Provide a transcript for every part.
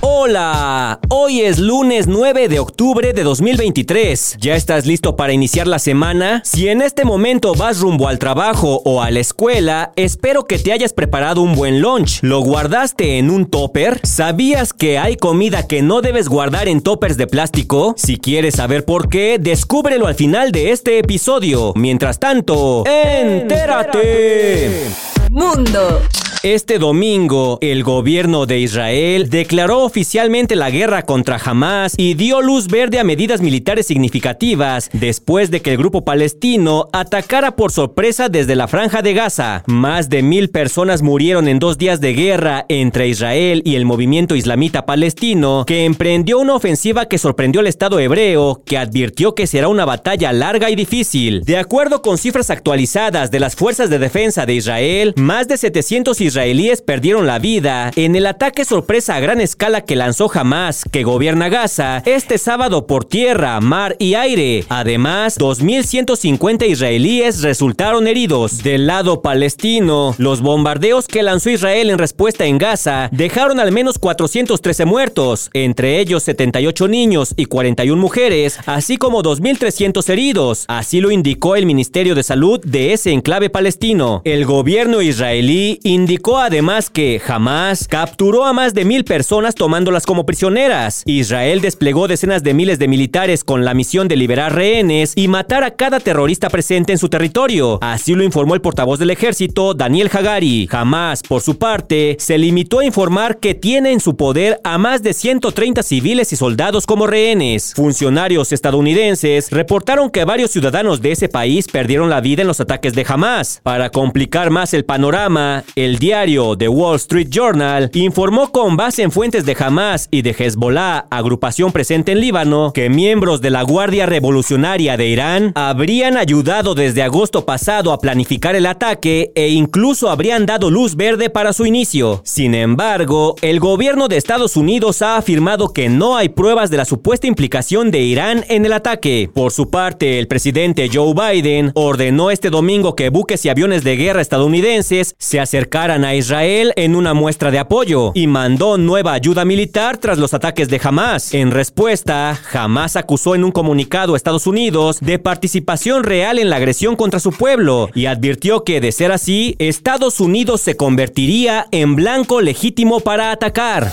Hola, hoy es lunes 9 de octubre de 2023. ¿Ya estás listo para iniciar la semana? Si en este momento vas rumbo al trabajo o a la escuela, espero que te hayas preparado un buen lunch. ¿Lo guardaste en un topper? ¿Sabías que hay comida que no debes guardar en toppers de plástico? Si quieres saber por qué, descúbrelo al final de este episodio. Mientras tanto, entérate. Mundo. Este domingo, el gobierno de Israel declaró oficialmente la guerra contra Hamas y dio luz verde a medidas militares significativas después de que el grupo palestino atacara por sorpresa desde la franja de Gaza. Más de mil personas murieron en dos días de guerra entre Israel y el movimiento islamita palestino, que emprendió una ofensiva que sorprendió al Estado hebreo, que advirtió que será una batalla larga y difícil. De acuerdo con cifras actualizadas de las fuerzas de defensa de Israel, más de 700 israelíes perdieron la vida en el ataque sorpresa a gran escala que lanzó Hamas, que gobierna Gaza, este sábado por tierra, mar y aire. Además, 2.150 israelíes resultaron heridos. Del lado palestino, los bombardeos que lanzó Israel en respuesta en Gaza dejaron al menos 413 muertos, entre ellos 78 niños y 41 mujeres, así como 2.300 heridos. Así lo indicó el Ministerio de Salud de ese enclave palestino. El gobierno israelí indicó Además que Hamas capturó a más de mil personas tomándolas como prisioneras. Israel desplegó decenas de miles de militares con la misión de liberar rehenes y matar a cada terrorista presente en su territorio. Así lo informó el portavoz del ejército, Daniel Hagari. Hamas, por su parte, se limitó a informar que tiene en su poder a más de 130 civiles y soldados como rehenes. Funcionarios estadounidenses reportaron que varios ciudadanos de ese país perdieron la vida en los ataques de Hamas. Para complicar más el panorama, el día diario The Wall Street Journal informó con base en fuentes de Hamas y de Hezbollah, agrupación presente en Líbano, que miembros de la Guardia Revolucionaria de Irán habrían ayudado desde agosto pasado a planificar el ataque e incluso habrían dado luz verde para su inicio. Sin embargo, el gobierno de Estados Unidos ha afirmado que no hay pruebas de la supuesta implicación de Irán en el ataque. Por su parte, el presidente Joe Biden ordenó este domingo que buques y aviones de guerra estadounidenses se acercaran a Israel en una muestra de apoyo y mandó nueva ayuda militar tras los ataques de Hamas. En respuesta, Hamas acusó en un comunicado a Estados Unidos de participación real en la agresión contra su pueblo y advirtió que, de ser así, Estados Unidos se convertiría en blanco legítimo para atacar.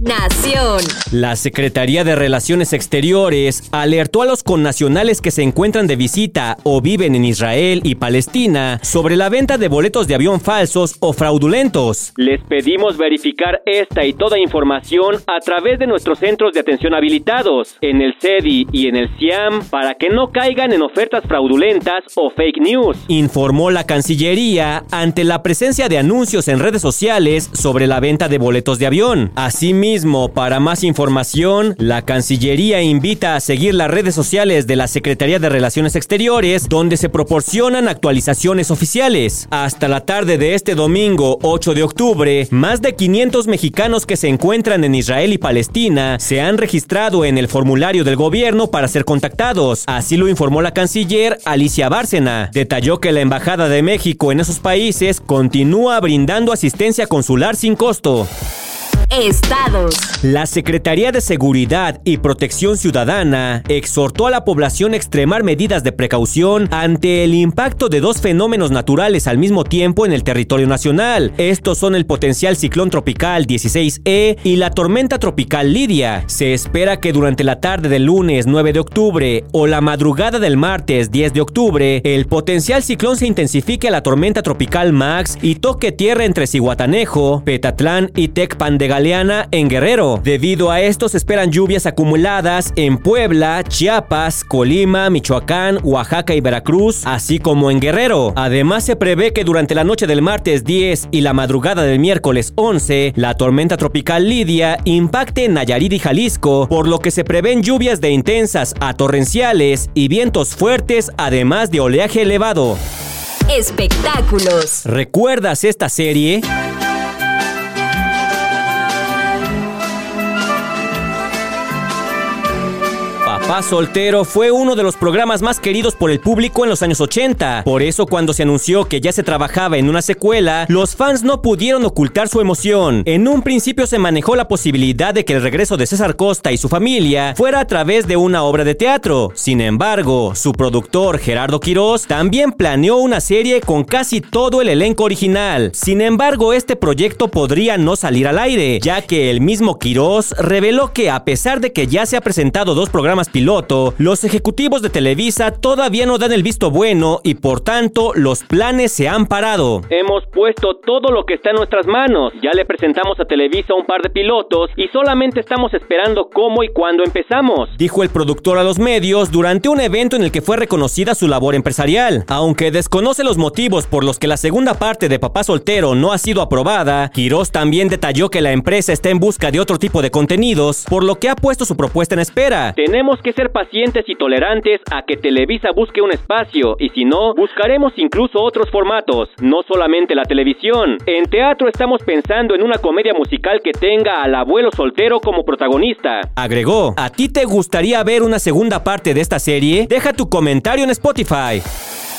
Nación. La Secretaría de Relaciones Exteriores alertó a los connacionales que se encuentran de visita o viven en Israel y Palestina sobre la venta de boletos de avión falsos o fraudulentos. Les pedimos verificar esta y toda información a través de nuestros centros de atención habilitados, en el CEDI y en el CIAM, para que no caigan en ofertas fraudulentas o fake news, informó la Cancillería ante la presencia de anuncios en redes sociales sobre la venta de boletos de avión. Asimismo, para más información, la Cancillería invita a seguir las redes sociales de la Secretaría de Relaciones Exteriores, donde se proporcionan actualizaciones oficiales. Hasta la tarde de este domingo, 8 de octubre, más de 500 mexicanos que se encuentran en Israel y Palestina se han registrado en el formulario del gobierno para ser contactados. Así lo informó la canciller Alicia Bárcena. Detalló que la Embajada de México en esos países continúa brindando asistencia consular sin costo. Estados. La Secretaría de Seguridad y Protección Ciudadana exhortó a la población a extremar medidas de precaución ante el impacto de dos fenómenos naturales al mismo tiempo en el territorio nacional. Estos son el potencial ciclón tropical 16E y la tormenta tropical Lidia. Se espera que durante la tarde del lunes 9 de octubre o la madrugada del martes 10 de octubre, el potencial ciclón se intensifique a la tormenta tropical Max y toque tierra entre Cihuatanejo, Petatlán y Tecpan de en Guerrero. Debido a esto se esperan lluvias acumuladas en Puebla, Chiapas, Colima, Michoacán, Oaxaca y Veracruz, así como en Guerrero. Además se prevé que durante la noche del martes 10 y la madrugada del miércoles 11, la tormenta tropical Lidia impacte en Nayarit y Jalisco, por lo que se prevén lluvias de intensas a torrenciales y vientos fuertes, además de oleaje elevado. Espectáculos. ¿Recuerdas esta serie? Soltero fue uno de los programas más queridos por el público en los años 80. Por eso cuando se anunció que ya se trabajaba en una secuela, los fans no pudieron ocultar su emoción. En un principio se manejó la posibilidad de que el regreso de César Costa y su familia fuera a través de una obra de teatro. Sin embargo, su productor Gerardo Quirós también planeó una serie con casi todo el elenco original. Sin embargo, este proyecto podría no salir al aire, ya que el mismo Quirós reveló que a pesar de que ya se ha presentado dos programas piloto, los ejecutivos de Televisa todavía no dan el visto bueno y por tanto los planes se han parado. Hemos puesto todo lo que está en nuestras manos. Ya le presentamos a Televisa un par de pilotos y solamente estamos esperando cómo y cuándo empezamos. Dijo el productor a los medios durante un evento en el que fue reconocida su labor empresarial. Aunque desconoce los motivos por los que la segunda parte de Papá Soltero no ha sido aprobada, Quirós también detalló que la empresa está en busca de otro tipo de contenidos, por lo que ha puesto su propuesta en espera. Tenemos que ser pacientes y tolerantes a que Televisa busque un espacio y si no, buscaremos incluso otros formatos, no solamente la televisión. En teatro estamos pensando en una comedia musical que tenga al abuelo soltero como protagonista. Agregó, ¿a ti te gustaría ver una segunda parte de esta serie? Deja tu comentario en Spotify.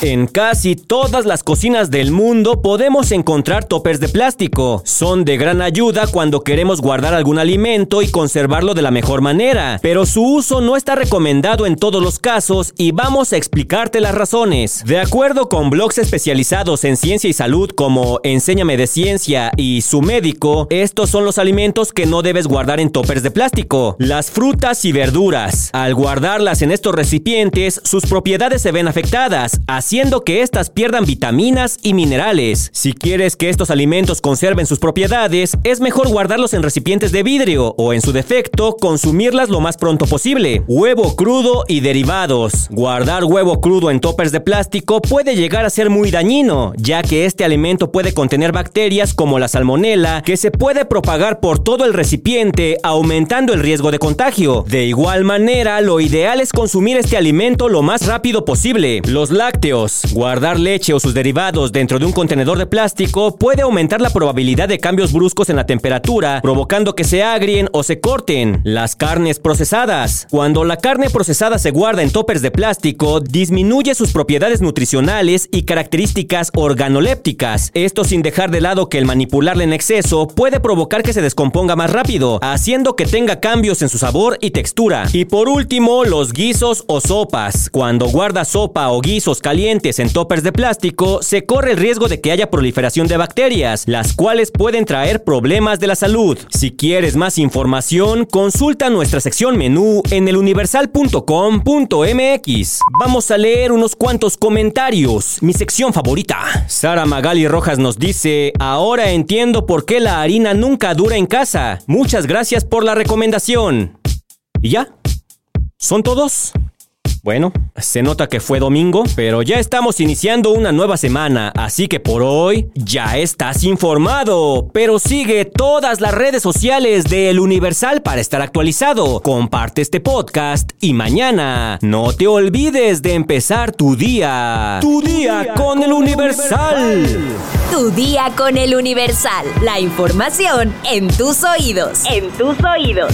En casi todas las cocinas del mundo podemos encontrar toppers de plástico. Son de gran ayuda cuando queremos guardar algún alimento y conservarlo de la mejor manera, pero su uso no está recomendado en todos los casos y vamos a explicarte las razones. De acuerdo con blogs especializados en ciencia y salud como Enséñame de Ciencia y Su Médico, estos son los alimentos que no debes guardar en toppers de plástico. Las frutas y verduras. Al guardarlas en estos recipientes, sus propiedades se ven afectadas, haciendo que éstas pierdan vitaminas y minerales. Si quieres que estos alimentos conserven sus propiedades, es mejor guardarlos en recipientes de vidrio o en su defecto, consumirlas lo más pronto posible. Huevo crudo y derivados. Guardar huevo crudo en toppers de plástico puede llegar a ser muy dañino, ya que este alimento puede contener bacterias como la salmonela, que se puede propagar por todo el recipiente, aumentando el riesgo de contagio. De igual manera, lo ideal es consumir este alimento lo más rápido posible. Los lácteos Guardar leche o sus derivados dentro de un contenedor de plástico puede aumentar la probabilidad de cambios bruscos en la temperatura, provocando que se agrien o se corten. Las carnes procesadas. Cuando la carne procesada se guarda en toppers de plástico, disminuye sus propiedades nutricionales y características organolépticas. Esto sin dejar de lado que el manipularla en exceso puede provocar que se descomponga más rápido, haciendo que tenga cambios en su sabor y textura. Y por último, los guisos o sopas. Cuando guarda sopa o guisos calientes, en toppers de plástico, se corre el riesgo de que haya proliferación de bacterias, las cuales pueden traer problemas de la salud. Si quieres más información, consulta nuestra sección menú en eluniversal.com.mx. Vamos a leer unos cuantos comentarios, mi sección favorita. Sara Magali Rojas nos dice, ahora entiendo por qué la harina nunca dura en casa. Muchas gracias por la recomendación. ¿Y ya? ¿Son todos? Bueno, se nota que fue domingo, pero ya estamos iniciando una nueva semana, así que por hoy ya estás informado. Pero sigue todas las redes sociales de El Universal para estar actualizado. Comparte este podcast y mañana no te olvides de empezar tu día. Tu día con El Universal. Tu día con El Universal. La información en tus oídos. En tus oídos.